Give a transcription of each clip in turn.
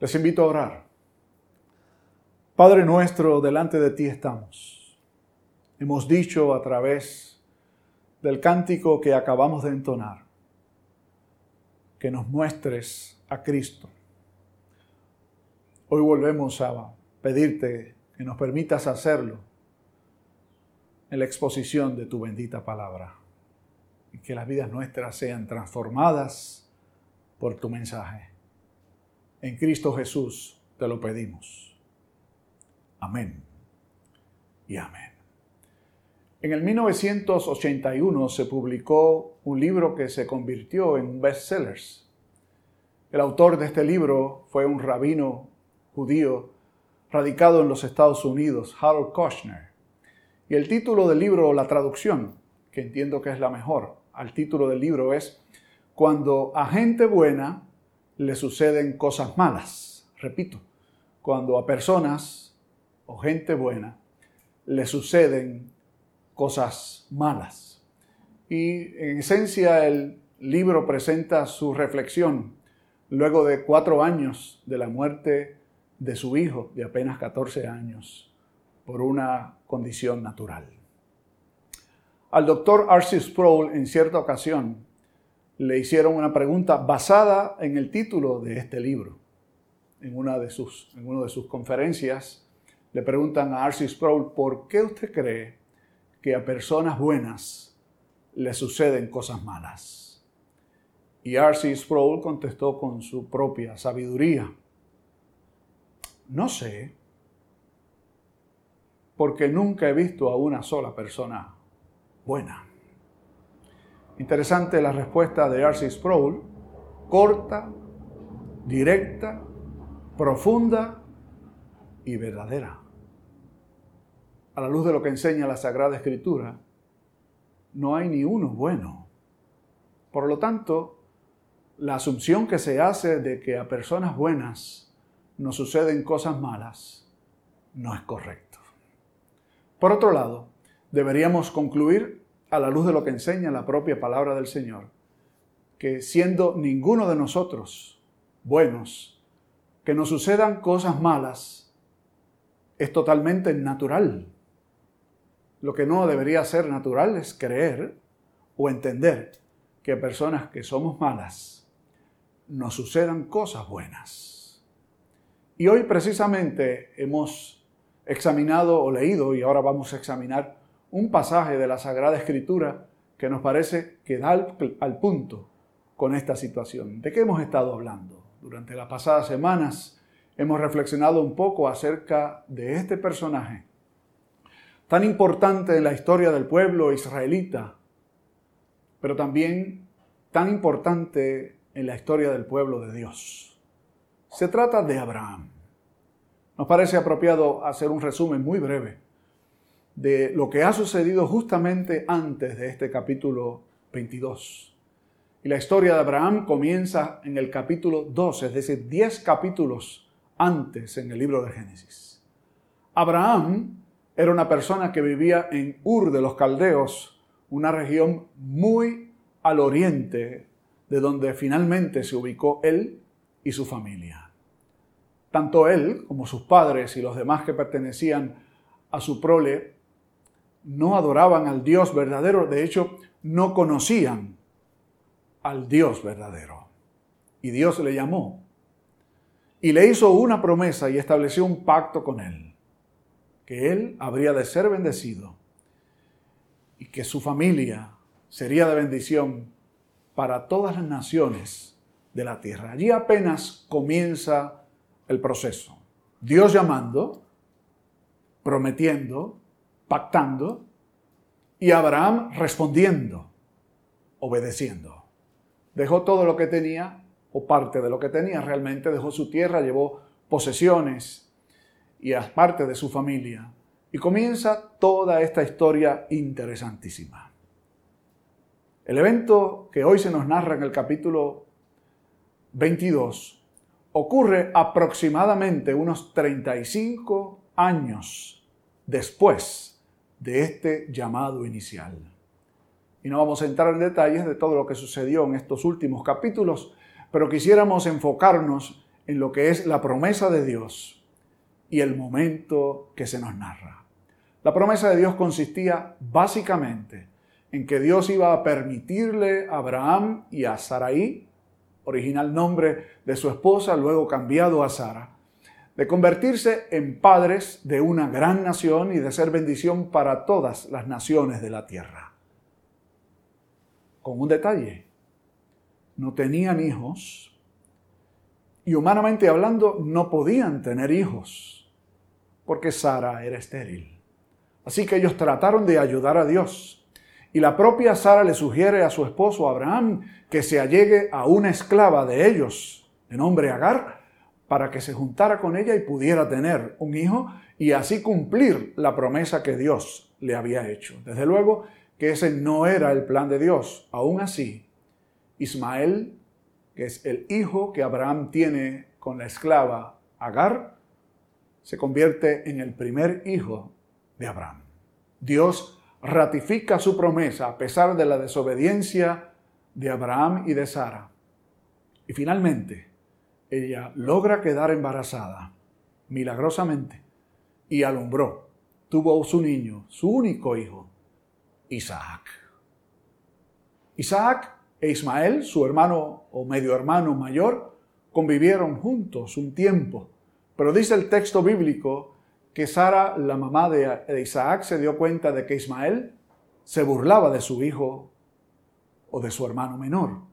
Les invito a orar. Padre nuestro, delante de ti estamos. Hemos dicho a través del cántico que acabamos de entonar que nos muestres a Cristo. Hoy volvemos a pedirte que nos permitas hacerlo en la exposición de tu bendita palabra y que las vidas nuestras sean transformadas por tu mensaje. En Cristo Jesús te lo pedimos. Amén y amén. En el 1981 se publicó un libro que se convirtió en un bestseller. El autor de este libro fue un rabino judío radicado en los Estados Unidos, Harold Kushner. Y el título del libro, la traducción, que entiendo que es la mejor, al título del libro es Cuando a gente buena le suceden cosas malas. Repito, cuando a personas o gente buena le suceden cosas malas. Y en esencia el libro presenta su reflexión luego de cuatro años de la muerte de su hijo de apenas 14 años por una condición natural. Al doctor Arcis Sproul en cierta ocasión le hicieron una pregunta basada en el título de este libro. En una de sus, en una de sus conferencias le preguntan a Arcis Sproul, ¿por qué usted cree que a personas buenas le suceden cosas malas. Y R.C. Sproul contestó con su propia sabiduría. No sé, porque nunca he visto a una sola persona buena. Interesante la respuesta de R.C. Sproul, corta, directa, profunda y verdadera a la luz de lo que enseña la Sagrada Escritura, no hay ni uno bueno. Por lo tanto, la asunción que se hace de que a personas buenas nos suceden cosas malas no es correcto. Por otro lado, deberíamos concluir a la luz de lo que enseña la propia palabra del Señor, que siendo ninguno de nosotros buenos, que nos sucedan cosas malas, es totalmente natural lo que no debería ser natural es creer o entender que personas que somos malas nos sucedan cosas buenas. Y hoy precisamente hemos examinado o leído, y ahora vamos a examinar un pasaje de la Sagrada Escritura que nos parece que da al, punto con esta situación. ¿De qué hemos estado hablando? Durante las pasadas semanas hemos reflexionado un poco acerca de este personaje tan importante en la historia del pueblo israelita, pero también tan importante en la historia del pueblo de Dios. Se trata de Abraham. Nos parece apropiado hacer un resumen muy breve de lo que ha sucedido justamente antes de este capítulo 22. Y la historia de Abraham comienza en el capítulo 2, es decir, 10 capítulos antes en el libro de Génesis. Abraham era una persona que vivía en Ur de los Caldeos, una región muy al oriente de donde finalmente se ubicó él y su familia. Tanto él como sus padres y los demás que pertenecían a su prole no adoraban al Dios verdadero, de hecho no conocían al Dios verdadero. Y Dios le llamó y le hizo una promesa y estableció un pacto con él que él habría de ser bendecido y que su familia sería de bendición para todas las naciones de la tierra. Allí apenas comienza el proceso. Dios llamando, prometiendo, pactando y Abraham respondiendo, obedeciendo. Dejó todo lo que tenía o parte de lo que tenía, realmente dejó su tierra, llevó posesiones, y parte de su familia. Y comienza toda esta historia interesantísima. El evento que hoy se nos narra en el capítulo 22 ocurre aproximadamente unos 35 años después de este llamado inicial. Y no vamos a entrar en detalles de todo lo que sucedió en estos últimos capítulos, pero quisiéramos enfocarnos en lo que es la promesa de Dios y el momento que se nos narra. La promesa de Dios consistía básicamente en que Dios iba a permitirle a Abraham y a Sarai, original nombre de su esposa, luego cambiado a Sara, de convertirse en padres de una gran nación y de ser bendición para todas las naciones de la tierra. Con un detalle, no tenían hijos y humanamente hablando no podían tener hijos porque Sara era estéril. Así que ellos trataron de ayudar a Dios. Y la propia Sara le sugiere a su esposo Abraham que se allegue a una esclava de ellos, de nombre Agar, para que se juntara con ella y pudiera tener un hijo y así cumplir la promesa que Dios le había hecho. Desde luego que ese no era el plan de Dios. Aún así, Ismael, que es el hijo que Abraham tiene con la esclava Agar, se convierte en el primer hijo de Abraham. Dios ratifica su promesa a pesar de la desobediencia de Abraham y de Sara. Y finalmente, ella logra quedar embarazada milagrosamente y alumbró. Tuvo su niño, su único hijo, Isaac. Isaac e Ismael, su hermano o medio hermano mayor, convivieron juntos un tiempo. Pero dice el texto bíblico que Sara, la mamá de Isaac, se dio cuenta de que Ismael se burlaba de su hijo o de su hermano menor.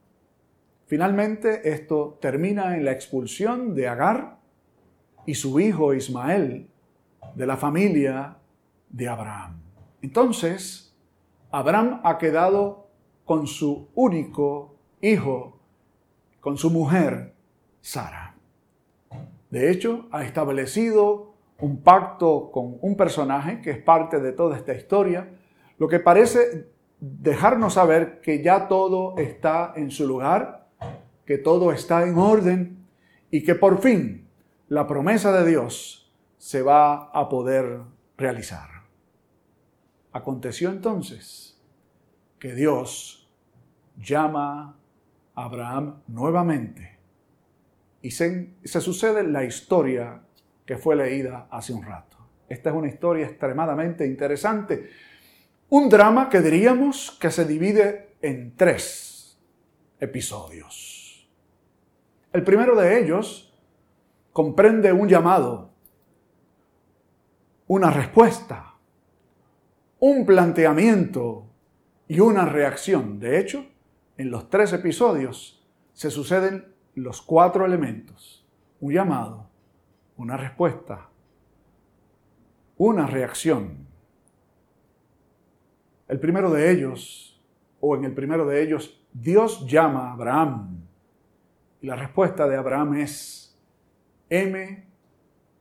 Finalmente, esto termina en la expulsión de Agar y su hijo Ismael de la familia de Abraham. Entonces, Abraham ha quedado con su único hijo, con su mujer, Sara. De hecho, ha establecido un pacto con un personaje que es parte de toda esta historia, lo que parece dejarnos saber que ya todo está en su lugar, que todo está en orden y que por fin la promesa de Dios se va a poder realizar. Aconteció entonces que Dios llama a Abraham nuevamente y se, se sucede la historia que fue leída hace un rato. Esta es una historia extremadamente interesante. Un drama que diríamos que se divide en tres episodios. El primero de ellos comprende un llamado, una respuesta, un planteamiento y una reacción. De hecho, en los tres episodios se suceden los cuatro elementos. Un llamado, una respuesta, una reacción. El primero de ellos, o en el primero de ellos, Dios llama a Abraham. La respuesta de Abraham es, heme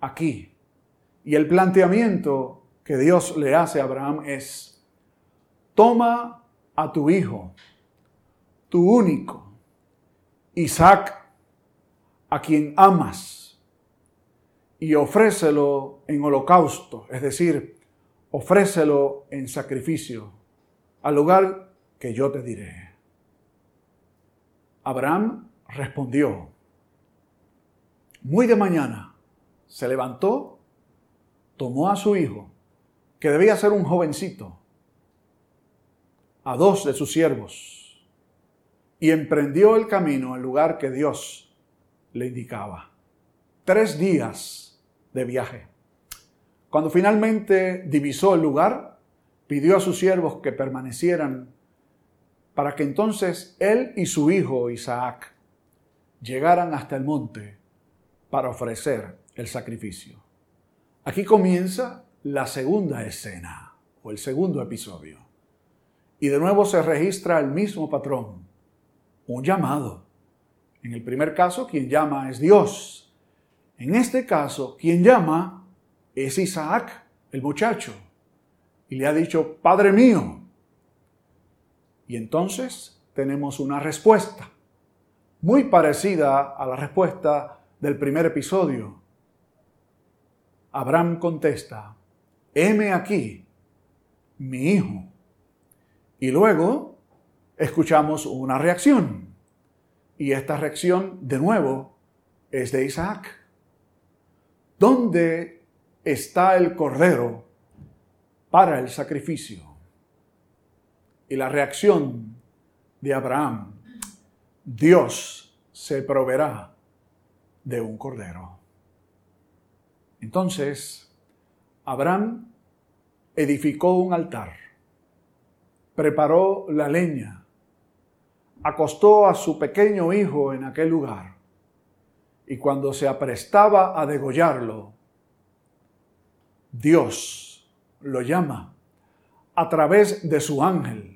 aquí. Y el planteamiento que Dios le hace a Abraham es, toma a tu hijo, tu único, Isaac, a quien amas y ofrécelo en holocausto, es decir, ofrécelo en sacrificio, al lugar que yo te diré. Abraham respondió, muy de mañana se levantó, tomó a su hijo, que debía ser un jovencito, a dos de sus siervos, y emprendió el camino al lugar que Dios le indicaba. Tres días de viaje. Cuando finalmente divisó el lugar, pidió a sus siervos que permanecieran para que entonces él y su hijo Isaac llegaran hasta el monte para ofrecer el sacrificio. Aquí comienza la segunda escena o el segundo episodio. Y de nuevo se registra el mismo patrón, un llamado. En el primer caso, quien llama es Dios. En este caso, quien llama es Isaac, el muchacho, y le ha dicho, Padre mío. Y entonces tenemos una respuesta, muy parecida a la respuesta del primer episodio. Abraham contesta, heme aquí, mi hijo. Y luego escuchamos una reacción. Y esta reacción, de nuevo, es de Isaac. ¿Dónde está el cordero para el sacrificio? Y la reacción de Abraham, Dios se proveerá de un cordero. Entonces, Abraham edificó un altar, preparó la leña, acostó a su pequeño hijo en aquel lugar y cuando se aprestaba a degollarlo, Dios lo llama a través de su ángel,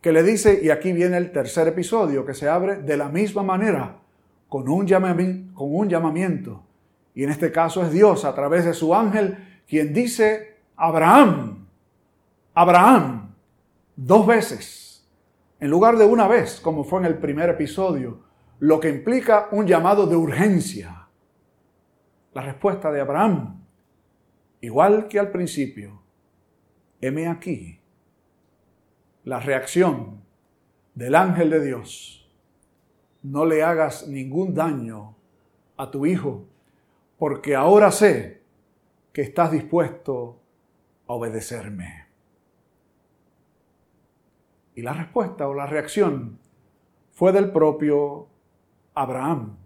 que le dice, y aquí viene el tercer episodio, que se abre de la misma manera, con un, llamamiento. Y en este caso es Dios a través de su ángel quien dice, Abraham, Abraham, dos veces, en lugar de una vez, como fue en el primer episodio, lo que implica un llamado de urgencia. La respuesta de Abraham, igual que al principio, heme aquí. La reacción del ángel de Dios, no le hagas ningún daño a tu hijo, porque ahora sé que estás dispuesto a obedecerme. Y la respuesta o la reacción fue del propio Abraham,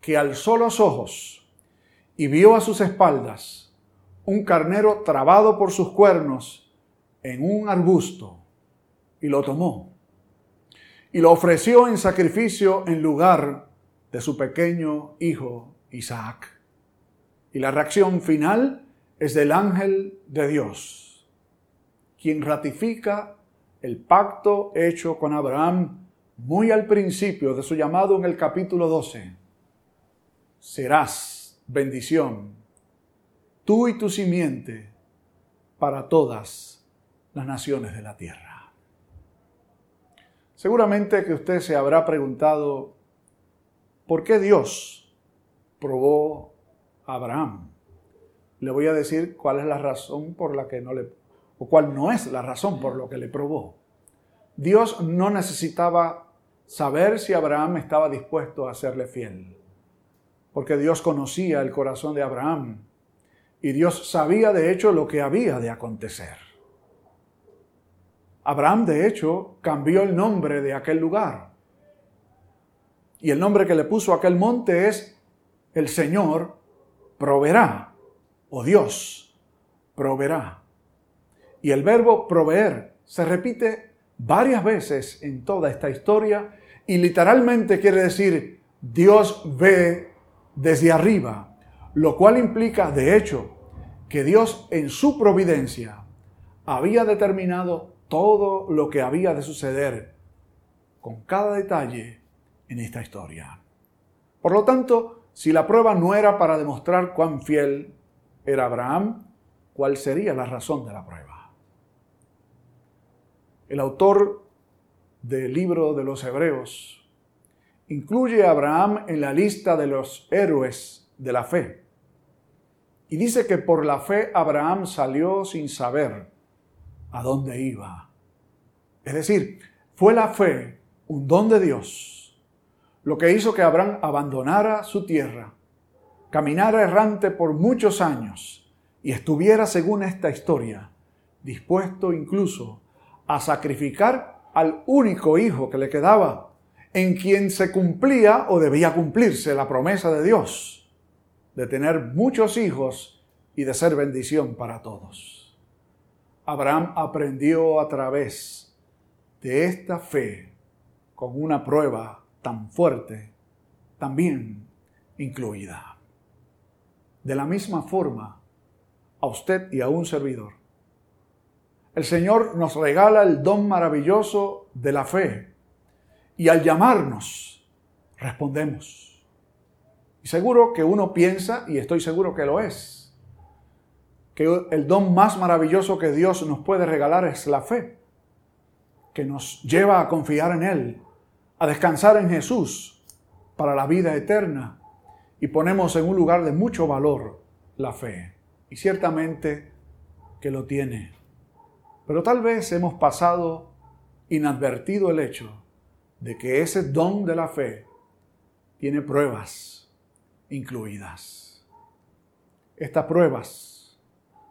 que alzó los ojos y vio a sus espaldas un carnero trabado por sus cuernos en un arbusto, y lo tomó, y lo ofreció en sacrificio en lugar de su pequeño hijo Isaac. Y la reacción final es del ángel de Dios, quien ratifica el pacto hecho con Abraham muy al principio de su llamado en el capítulo 12, serás bendición, tú y tu simiente, para todas las naciones de la tierra. Seguramente que usted se habrá preguntado, ¿por qué Dios probó a Abraham? Le voy a decir cuál es la razón por la que no le, o cuál no es la razón por lo que le probó. Dios no necesitaba saber si Abraham estaba dispuesto a serle fiel. Porque Dios conocía el corazón de Abraham y Dios sabía de hecho lo que había de acontecer. Abraham de hecho cambió el nombre de aquel lugar. Y el nombre que le puso a aquel monte es el Señor proveerá o Dios proveerá. Y el verbo proveer se repite varias veces en toda esta historia y literalmente quiere decir Dios ve desde arriba, lo cual implica, de hecho, que Dios en su providencia había determinado todo lo que había de suceder con cada detalle en esta historia. Por lo tanto, si la prueba no era para demostrar cuán fiel era Abraham, ¿cuál sería la razón de la prueba? El autor del libro de los Hebreos incluye a Abraham en la lista de los héroes de la fe. Y dice que por la fe Abraham salió sin saber a dónde iba. Es decir, fue la fe un don de Dios, lo que hizo que Abraham abandonara su tierra, caminara errante por muchos años y estuviera, según esta historia, dispuesto incluso a sacrificar al único hijo que le quedaba, en quien se cumplía o debía cumplirse la promesa de Dios de tener muchos hijos y de ser bendición para todos. Abraham aprendió a través de esta fe con una prueba tan fuerte, también incluida. De la misma forma, a usted y a un servidor, el Señor nos regala el don maravilloso de la fe. Y al llamarnos, respondemos. Y seguro que uno piensa, y estoy seguro que lo es, que el don más maravilloso que Dios nos puede regalar es la fe, que nos lleva a confiar en Él, a descansar en Jesús para la vida eterna. Y ponemos en un lugar de mucho valor la fe. Y ciertamente que lo tiene. Pero tal vez hemos pasado inadvertido el hecho de que ese don de la fe tiene pruebas incluidas. Estas pruebas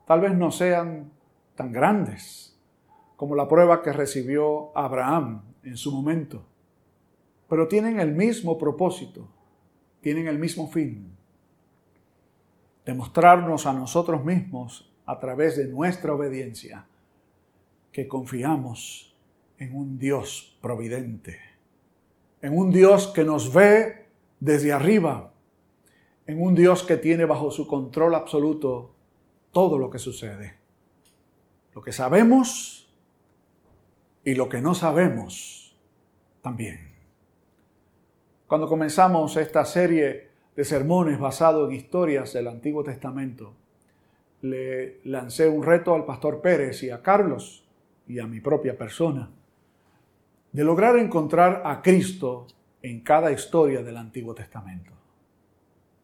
tal vez no sean tan grandes como la prueba que recibió Abraham en su momento, pero tienen el mismo propósito, tienen el mismo fin, demostrarnos a nosotros mismos a través de nuestra obediencia que confiamos en un Dios providente, en un Dios que nos ve desde arriba, en un Dios que tiene bajo su control absoluto todo lo que sucede. Lo que sabemos y lo que no sabemos también. Cuando comenzamos esta serie de sermones basados en historias del Antiguo Testamento, le lancé un reto al pastor Pérez y a Carlos y a mi propia persona de lograr encontrar a Cristo en cada historia del Antiguo Testamento.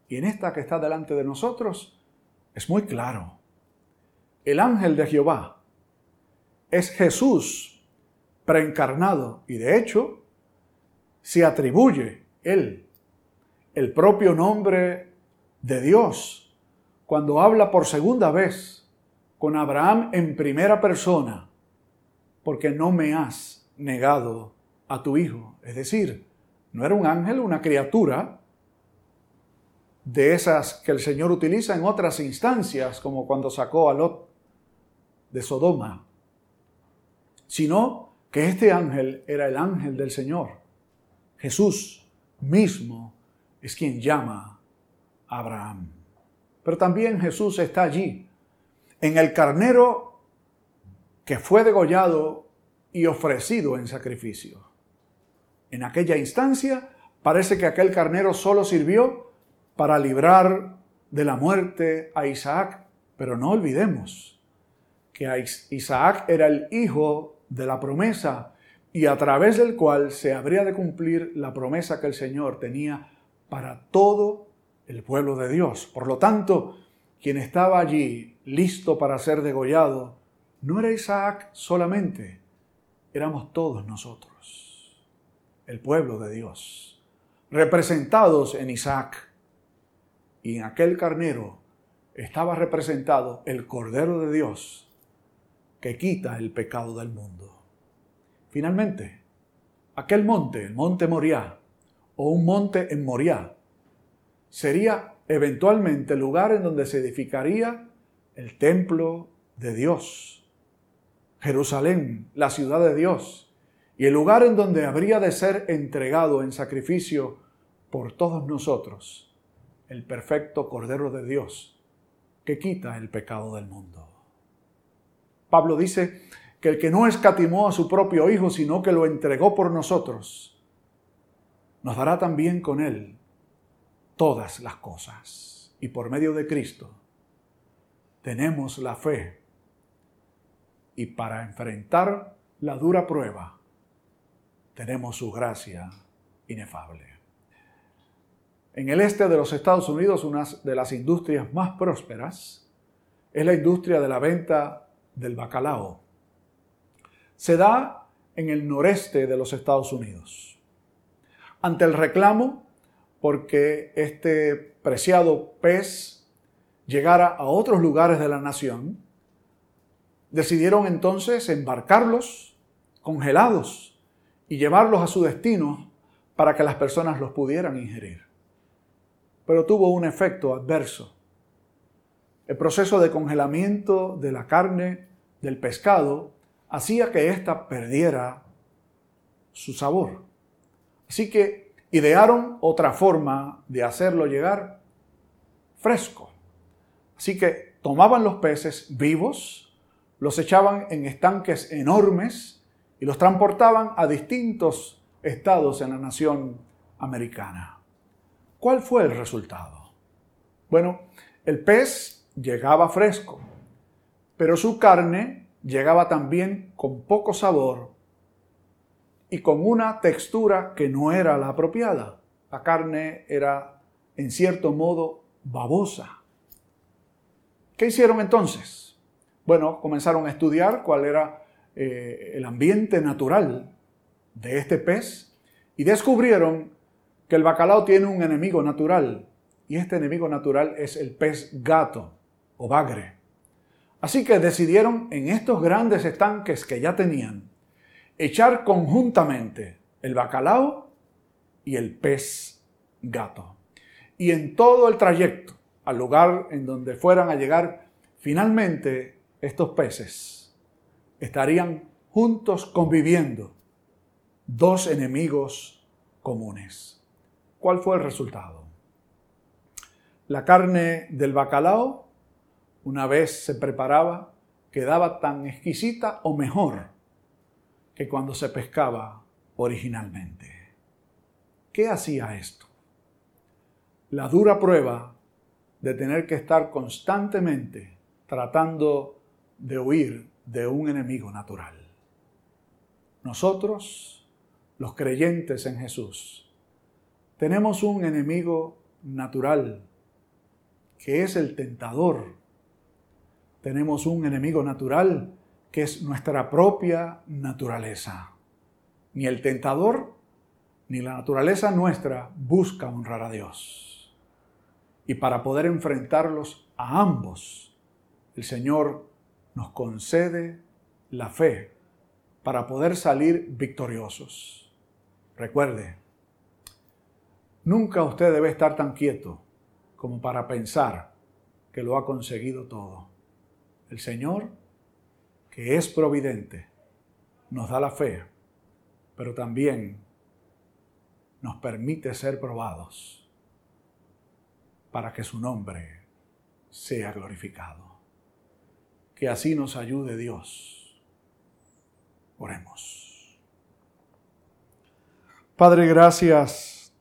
Y en esta que está delante de nosotros es muy claro. El ángel de Jehová es Jesús preencarnado y de hecho se atribuye él el propio nombre de Dios cuando habla por segunda vez con Abraham en primera persona, porque no me has negado a tu hijo. Es decir, no era un ángel, una criatura, de esas que el Señor utiliza en otras instancias, como cuando sacó a Lot de Sodoma, sino que este ángel era el ángel del Señor. Jesús mismo es quien llama a Abraham. Pero también Jesús está allí, en el carnero que fue degollado y ofrecido en sacrificio. En aquella instancia parece que aquel carnero solo sirvió para librar de la muerte a Isaac. Pero no olvidemos que Isaac era el hijo de la promesa y a través del cual se habría de cumplir la promesa que el Señor tenía para todo el pueblo de Dios. Por lo tanto, quien estaba allí listo para ser degollado no era Isaac solamente, éramos todos nosotros, el pueblo de Dios, representados en Isaac y en aquel carnero estaba representado el Cordero de Dios que quita el pecado del mundo. Finalmente, aquel monte, el monte Moriah, o un monte en Moriah, sería eventualmente el lugar en donde se edificaría el templo de Dios, Jerusalén, la ciudad de Dios, y el lugar en donde habría de ser entregado en sacrificio por todos nosotros el perfecto Cordero de Dios que quita el pecado del mundo. Pablo dice que el que no escatimó a su propio Hijo, sino que lo entregó por nosotros, nos dará también con él todas las cosas. Y por medio de Cristo tenemos la fe. Y para enfrentar la dura prueba, tenemos su gracia inefable. En el este de los Estados Unidos, una de las industrias más prósperas es la industria de la venta del bacalao. Se da en el noreste de los Estados Unidos. Ante el reclamo porque este preciado pez llegara a otros lugares de la nación, decidieron entonces embarcarlos congelados y llevarlos a su destino para que las personas los pudieran ingerir pero tuvo un efecto adverso. El proceso de congelamiento de la carne del pescado hacía que ésta perdiera su sabor. Así que idearon otra forma de hacerlo llegar fresco. Así que tomaban los peces vivos, los echaban en estanques enormes y los transportaban a distintos estados en la nación americana. ¿Cuál fue el resultado? Bueno, el pez llegaba fresco, pero su carne llegaba también con poco sabor y con una textura que no era la apropiada. La carne era, en cierto modo, babosa. ¿Qué hicieron entonces? Bueno, comenzaron a estudiar cuál era eh, el ambiente natural de este pez y descubrieron que el bacalao tiene un enemigo natural y este enemigo natural es el pez gato o bagre. Así que decidieron en estos grandes estanques que ya tenían echar conjuntamente el bacalao y el pez gato. Y en todo el trayecto al lugar en donde fueran a llegar, finalmente estos peces estarían juntos conviviendo, dos enemigos comunes. ¿Cuál fue el resultado? La carne del bacalao, una vez se preparaba, quedaba tan exquisita o mejor que cuando se pescaba originalmente. ¿Qué hacía esto? La dura prueba de tener que estar constantemente tratando de huir de un enemigo natural. Nosotros, los creyentes en Jesús, tenemos un enemigo natural que es el tentador. Tenemos un enemigo natural que es nuestra propia naturaleza. Ni el tentador ni la naturaleza nuestra busca honrar a Dios. Y para poder enfrentarlos a ambos, el Señor nos concede la fe para poder salir victoriosos. Recuerde, nunca usted debe estar tan quieto como para pensar que lo ha conseguido todo. El Señor que es providente, nos da la fe, pero también nos permite ser probados para que su nombre sea glorificado. Que así nos ayude Dios. Oremos. Padre, gracias.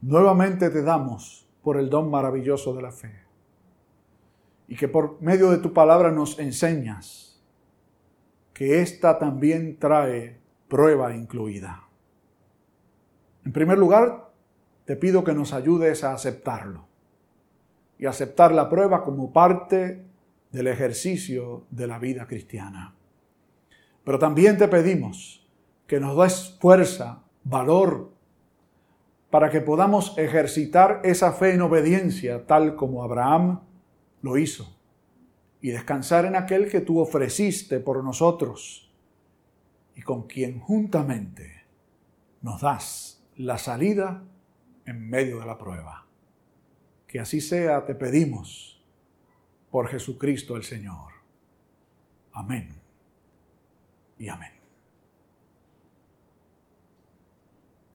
Nuevamente te damos por el don maravilloso de la fe. Y que por medio de tu palabra nos enseñas que ésta también trae prueba incluida. En primer lugar, te pido que nos ayudes a aceptarlo y aceptar la prueba como parte del ejercicio de la vida cristiana. Pero también te pedimos que nos des fuerza, valor, para que podamos ejercitar esa fe en obediencia tal como Abraham lo hizo y descansar en aquel que tú ofreciste por nosotros y con quien juntamente nos das la salida en medio de la prueba. Que así sea, te pedimos, por Jesucristo el Señor. Amén y amén.